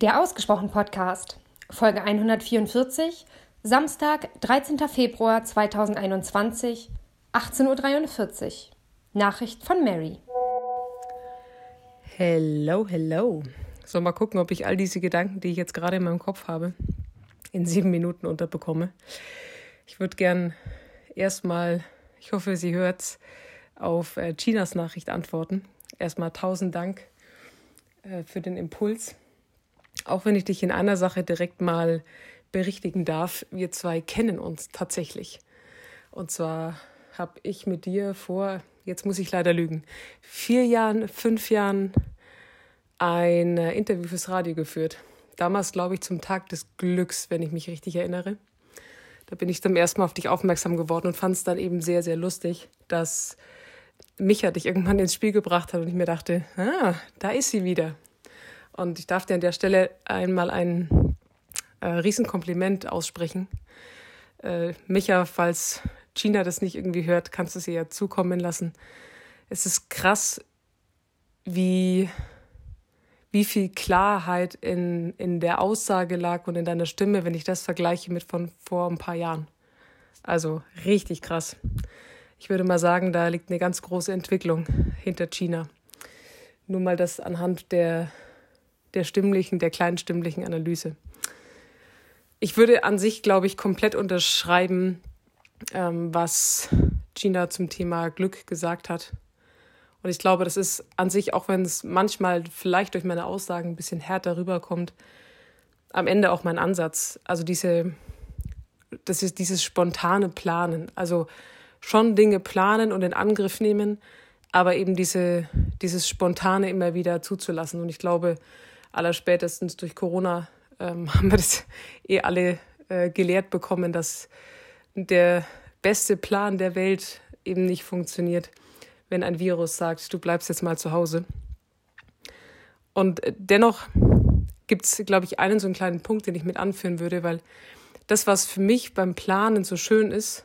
Der Ausgesprochen Podcast, Folge 144, Samstag, 13. Februar 2021, 18.43 Uhr. Nachricht von Mary. Hello, hello. So, mal gucken, ob ich all diese Gedanken, die ich jetzt gerade in meinem Kopf habe, in sieben Minuten unterbekomme. Ich würde gern erstmal, ich hoffe, sie hört's, auf äh, Chinas Nachricht antworten. Erstmal tausend Dank äh, für den Impuls auch wenn ich dich in einer Sache direkt mal berichtigen darf, wir zwei kennen uns tatsächlich. Und zwar habe ich mit dir vor, jetzt muss ich leider lügen, vier Jahren, fünf Jahren ein äh, Interview fürs Radio geführt. Damals, glaube ich, zum Tag des Glücks, wenn ich mich richtig erinnere. Da bin ich zum ersten Mal auf dich aufmerksam geworden und fand es dann eben sehr, sehr lustig, dass Micha dich irgendwann ins Spiel gebracht hat und ich mir dachte, ah, da ist sie wieder. Und ich darf dir an der Stelle einmal ein äh, Riesenkompliment aussprechen. Äh, Micha, falls Gina das nicht irgendwie hört, kannst du sie ja zukommen lassen. Es ist krass, wie, wie viel Klarheit in, in der Aussage lag und in deiner Stimme, wenn ich das vergleiche mit von vor ein paar Jahren. Also richtig krass. Ich würde mal sagen, da liegt eine ganz große Entwicklung hinter China. Nur mal das anhand der der stimmlichen, der kleinstimmlichen Analyse. Ich würde an sich, glaube ich, komplett unterschreiben, ähm, was Gina zum Thema Glück gesagt hat. Und ich glaube, das ist an sich, auch wenn es manchmal vielleicht durch meine Aussagen ein bisschen härter rüberkommt, am Ende auch mein Ansatz. Also diese, das ist dieses spontane Planen. Also schon Dinge planen und in Angriff nehmen, aber eben diese, dieses Spontane immer wieder zuzulassen. Und ich glaube, allerspätestens durch Corona ähm, haben wir das eh alle äh, gelehrt bekommen, dass der beste Plan der Welt eben nicht funktioniert, wenn ein Virus sagt, du bleibst jetzt mal zu Hause. Und äh, dennoch gibt es, glaube ich, einen so einen kleinen Punkt, den ich mit anführen würde, weil das, was für mich beim Planen so schön ist,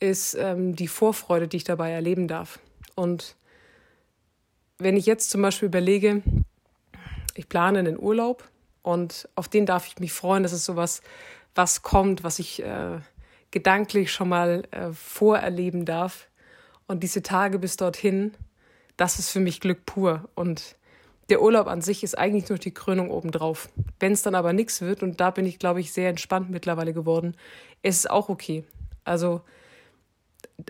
ist ähm, die Vorfreude, die ich dabei erleben darf. Und wenn ich jetzt zum Beispiel überlege, ich plane einen Urlaub und auf den darf ich mich freuen. Das ist sowas, was kommt, was ich äh, gedanklich schon mal äh, vorerleben darf. Und diese Tage bis dorthin, das ist für mich Glück pur. Und der Urlaub an sich ist eigentlich nur die Krönung obendrauf. Wenn es dann aber nichts wird, und da bin ich, glaube ich, sehr entspannt mittlerweile geworden, ist es auch okay. Also,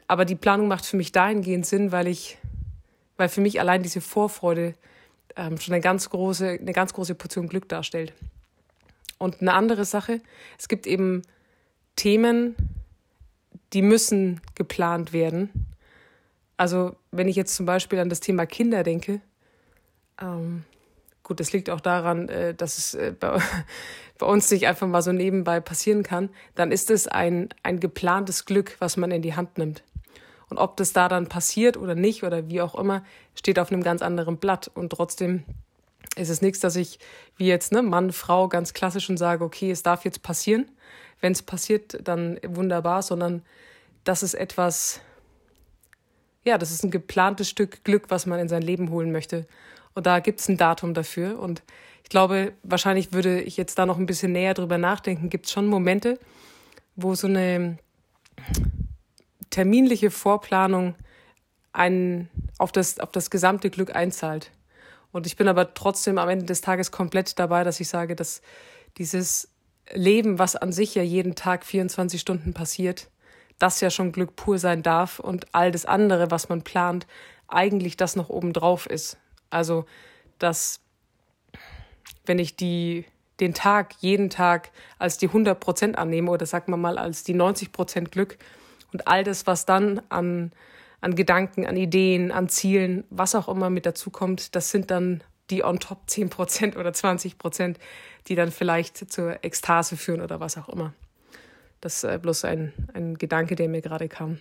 aber die Planung macht für mich dahingehend Sinn, weil ich, weil für mich allein diese Vorfreude ähm, schon eine ganz, große, eine ganz große Portion Glück darstellt. Und eine andere Sache, es gibt eben Themen, die müssen geplant werden. Also wenn ich jetzt zum Beispiel an das Thema Kinder denke, ähm, gut, das liegt auch daran, äh, dass es äh, bei, bei, uns nicht einfach mal so nebenbei passieren kann, dann ist es ein, ein geplantes Glück, was man in die Hand nimmt. Und ob das da dann passiert oder nicht oder wie auch immer, steht auf einem ganz anderen Blatt. Und trotzdem ist es nichts, dass ich wie jetzt ne, Mann, Frau ganz klassisch und sage, okay, es darf jetzt passieren. Wenn es passiert, dann wunderbar, sondern das ist etwas, ja, das ist ein geplantes Stück Glück, was man in sein Leben holen möchte. Und da gibt es ein Datum dafür. Und ich glaube, wahrscheinlich würde ich jetzt da noch ein bisschen näher drüber nachdenken. Gibt es schon Momente, wo so eine terminliche Vorplanung ein, auf, das, auf das gesamte Glück einzahlt. Und ich bin aber trotzdem am Ende des Tages komplett dabei, dass ich sage, dass dieses Leben, was an sich ja jeden Tag 24 Stunden passiert, das ja schon Glück pur sein darf und all das andere, was man plant, eigentlich das noch obendrauf ist. Also, dass wenn ich die, den Tag jeden Tag als die 100 Prozent annehme oder sagen wir mal als die 90 Prozent Glück, und all das, was dann an, an Gedanken, an Ideen, an Zielen, was auch immer mit dazu kommt, das sind dann die on top 10 Prozent oder 20 Prozent, die dann vielleicht zur Ekstase führen oder was auch immer. Das ist äh, bloß ein, ein Gedanke, der mir gerade kam.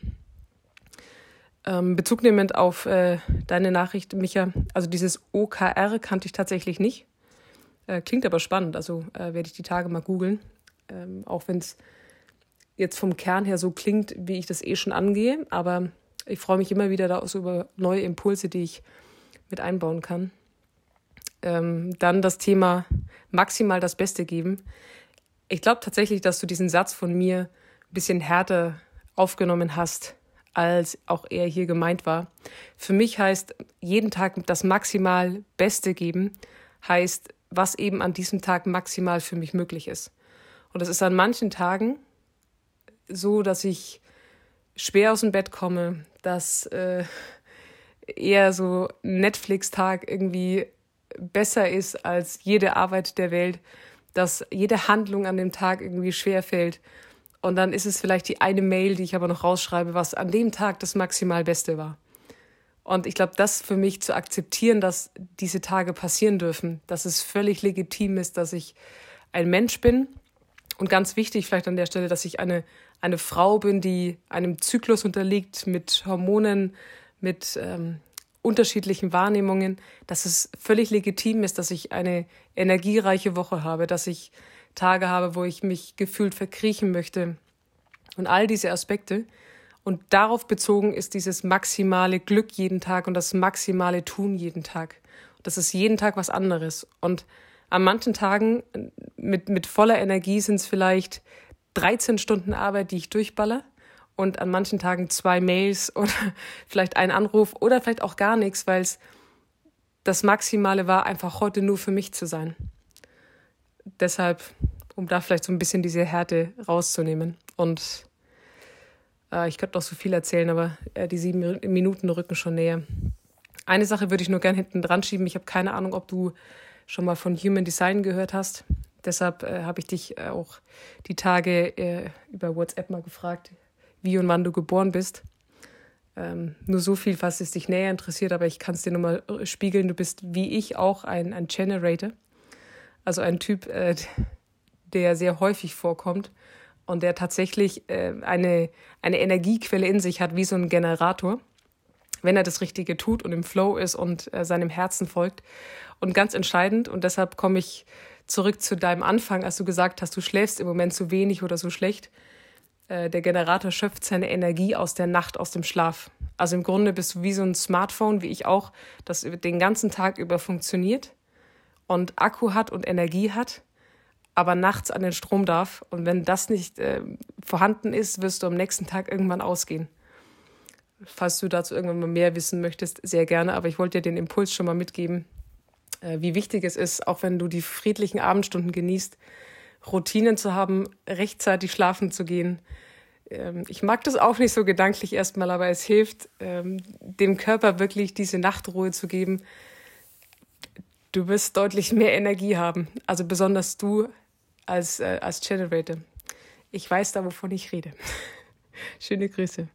Ähm, Bezug nehmend auf äh, deine Nachricht, Micha, also dieses OKR kannte ich tatsächlich nicht. Äh, klingt aber spannend, also äh, werde ich die Tage mal googeln. Ähm, auch wenn es jetzt vom Kern her so klingt, wie ich das eh schon angehe. Aber ich freue mich immer wieder da so über neue Impulse, die ich mit einbauen kann. Ähm, dann das Thema maximal das Beste geben. Ich glaube tatsächlich, dass du diesen Satz von mir ein bisschen härter aufgenommen hast, als auch er hier gemeint war. Für mich heißt jeden Tag das maximal Beste geben, heißt, was eben an diesem Tag maximal für mich möglich ist. Und das ist an manchen Tagen so, dass ich schwer aus dem Bett komme, dass äh, eher so Netflix-Tag irgendwie besser ist als jede Arbeit der Welt, dass jede Handlung an dem Tag irgendwie schwer fällt. Und dann ist es vielleicht die eine Mail, die ich aber noch rausschreibe, was an dem Tag das maximal Beste war. Und ich glaube, das für mich zu akzeptieren, dass diese Tage passieren dürfen, dass es völlig legitim ist, dass ich ein Mensch bin. Und ganz wichtig vielleicht an der Stelle, dass ich eine, eine Frau bin, die einem Zyklus unterliegt mit Hormonen, mit ähm, unterschiedlichen Wahrnehmungen, dass es völlig legitim ist, dass ich eine energiereiche Woche habe, dass ich Tage habe, wo ich mich gefühlt verkriechen möchte. Und all diese Aspekte. Und darauf bezogen ist dieses maximale Glück jeden Tag und das maximale Tun jeden Tag. Das ist jeden Tag was anderes. Und an manchen Tagen mit, mit voller Energie sind es vielleicht 13 Stunden Arbeit, die ich durchballer. Und an manchen Tagen zwei Mails oder vielleicht ein Anruf oder vielleicht auch gar nichts, weil es das Maximale war, einfach heute nur für mich zu sein. Deshalb, um da vielleicht so ein bisschen diese Härte rauszunehmen. Und äh, ich könnte noch so viel erzählen, aber äh, die sieben Minuten rücken schon näher. Eine Sache würde ich nur gern hinten dran schieben. Ich habe keine Ahnung, ob du schon mal von Human Design gehört hast. Deshalb äh, habe ich dich äh, auch die Tage äh, über WhatsApp mal gefragt, wie und wann du geboren bist. Ähm, nur so viel, falls es dich näher interessiert, aber ich kann es dir nochmal äh, spiegeln. Du bist wie ich auch ein, ein Generator. Also ein Typ, äh, der sehr häufig vorkommt und der tatsächlich eine, eine Energiequelle in sich hat, wie so ein Generator, wenn er das Richtige tut und im Flow ist und äh, seinem Herzen folgt. Und ganz entscheidend, und deshalb komme ich zurück zu deinem Anfang, als du gesagt hast, du schläfst im Moment zu wenig oder so schlecht. Äh, der Generator schöpft seine Energie aus der Nacht, aus dem Schlaf. Also im Grunde bist du wie so ein Smartphone, wie ich auch, das den ganzen Tag über funktioniert und Akku hat und Energie hat aber nachts an den Strom darf. Und wenn das nicht äh, vorhanden ist, wirst du am nächsten Tag irgendwann ausgehen. Falls du dazu irgendwann mal mehr wissen möchtest, sehr gerne. Aber ich wollte dir den Impuls schon mal mitgeben, wie wichtig es ist, auch wenn du die friedlichen Abendstunden genießt, Routinen zu haben, rechtzeitig schlafen zu gehen. Ähm, ich mag das auch nicht so gedanklich erstmal, aber es hilft, ähm, dem Körper wirklich diese Nachtruhe zu geben. Du wirst deutlich mehr Energie haben. Also besonders du als, äh, als Generator. Ich weiß da, wovon ich rede. Schöne Grüße.